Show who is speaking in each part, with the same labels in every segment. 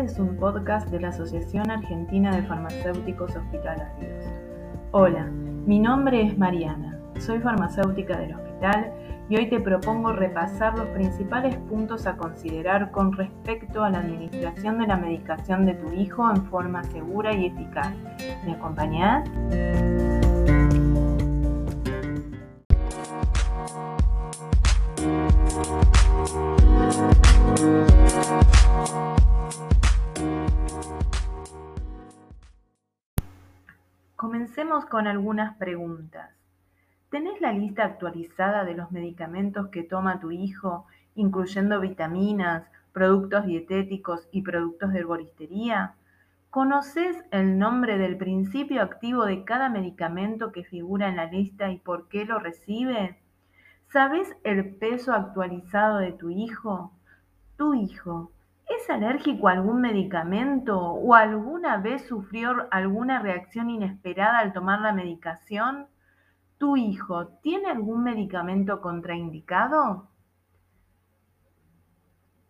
Speaker 1: Este es un podcast de la Asociación Argentina de Farmacéuticos Hospitalarios. Hola, mi nombre es Mariana, soy farmacéutica del hospital y hoy te propongo repasar los principales puntos a considerar con respecto a la administración de la medicación de tu hijo en forma segura y eficaz. ¿Me acompañás? Con algunas preguntas. ¿Tenés la lista actualizada de los medicamentos que toma tu hijo, incluyendo vitaminas, productos dietéticos y productos de herboristería? ¿Conoces el nombre del principio activo de cada medicamento que figura en la lista y por qué lo recibe? ¿Sabes el peso actualizado de tu hijo? ¿Tu hijo ¿Es alérgico a algún medicamento o alguna vez sufrió alguna reacción inesperada al tomar la medicación? ¿Tu hijo tiene algún medicamento contraindicado?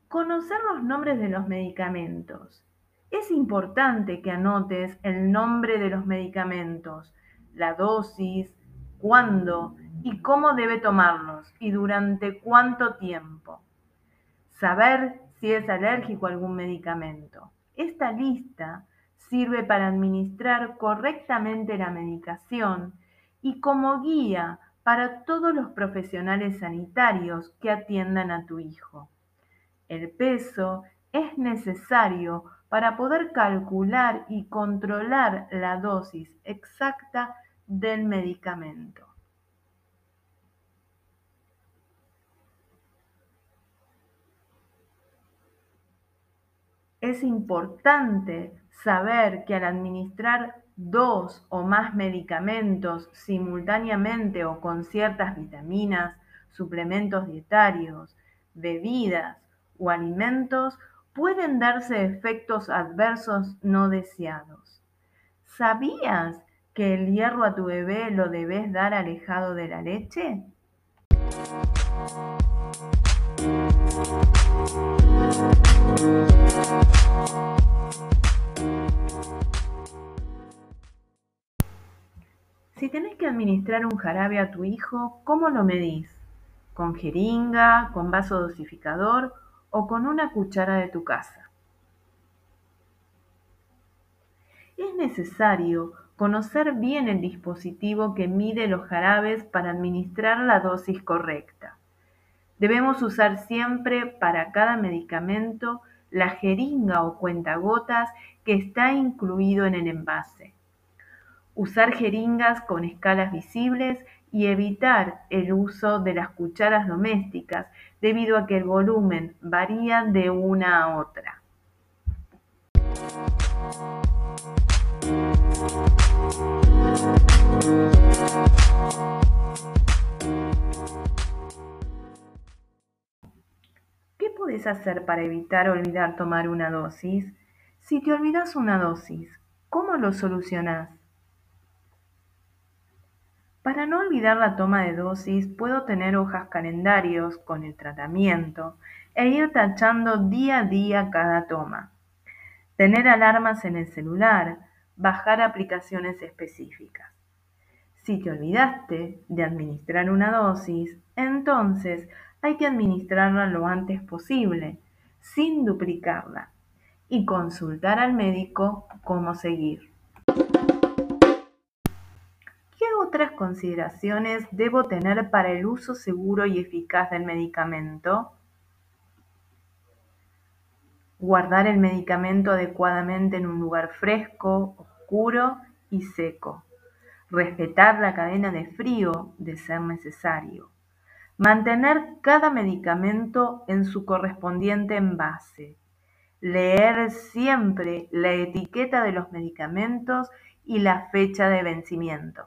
Speaker 1: Conocer los nombres de los medicamentos. Es importante que anotes el nombre de los medicamentos, la dosis, cuándo y cómo debe tomarlos y durante cuánto tiempo. Saber si es alérgico a algún medicamento. Esta lista sirve para administrar correctamente la medicación y como guía para todos los profesionales sanitarios que atiendan a tu hijo. El peso es necesario para poder calcular y controlar la dosis exacta del medicamento. Es importante saber que al administrar dos o más medicamentos simultáneamente o con ciertas vitaminas, suplementos dietarios, bebidas o alimentos, pueden darse efectos adversos no deseados. ¿Sabías que el hierro a tu bebé lo debes dar alejado de la leche? Administrar un jarabe a tu hijo, ¿cómo lo medís? ¿Con jeringa, con vaso dosificador o con una cuchara de tu casa? Es necesario conocer bien el dispositivo que mide los jarabes para administrar la dosis correcta. Debemos usar siempre para cada medicamento la jeringa o cuentagotas que está incluido en el envase usar jeringas con escalas visibles y evitar el uso de las cucharas domésticas debido a que el volumen varía de una a otra. ¿Qué puedes hacer para evitar olvidar tomar una dosis? Si te olvidas una dosis, ¿cómo lo solucionás? Para no olvidar la toma de dosis, puedo tener hojas calendarios con el tratamiento e ir tachando día a día cada toma. Tener alarmas en el celular, bajar aplicaciones específicas. Si te olvidaste de administrar una dosis, entonces hay que administrarla lo antes posible, sin duplicarla, y consultar al médico cómo seguir. Otras consideraciones debo tener para el uso seguro y eficaz del medicamento? Guardar el medicamento adecuadamente en un lugar fresco, oscuro y seco. Respetar la cadena de frío de ser necesario. Mantener cada medicamento en su correspondiente envase. Leer siempre la etiqueta de los medicamentos y la fecha de vencimiento.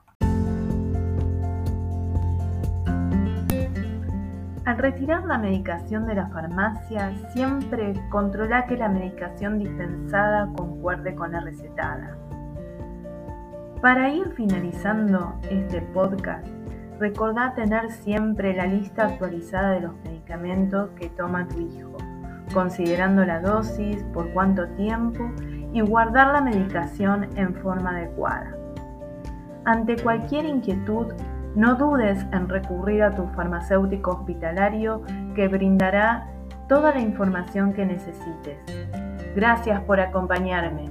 Speaker 1: Al retirar la medicación de la farmacia, siempre controla que la medicación dispensada concuerde con la recetada. Para ir finalizando este podcast, recordá tener siempre la lista actualizada de los medicamentos que toma tu hijo, considerando la dosis, por cuánto tiempo y guardar la medicación en forma adecuada. Ante cualquier inquietud, no dudes en recurrir a tu farmacéutico hospitalario que brindará toda la información que necesites. Gracias por acompañarme.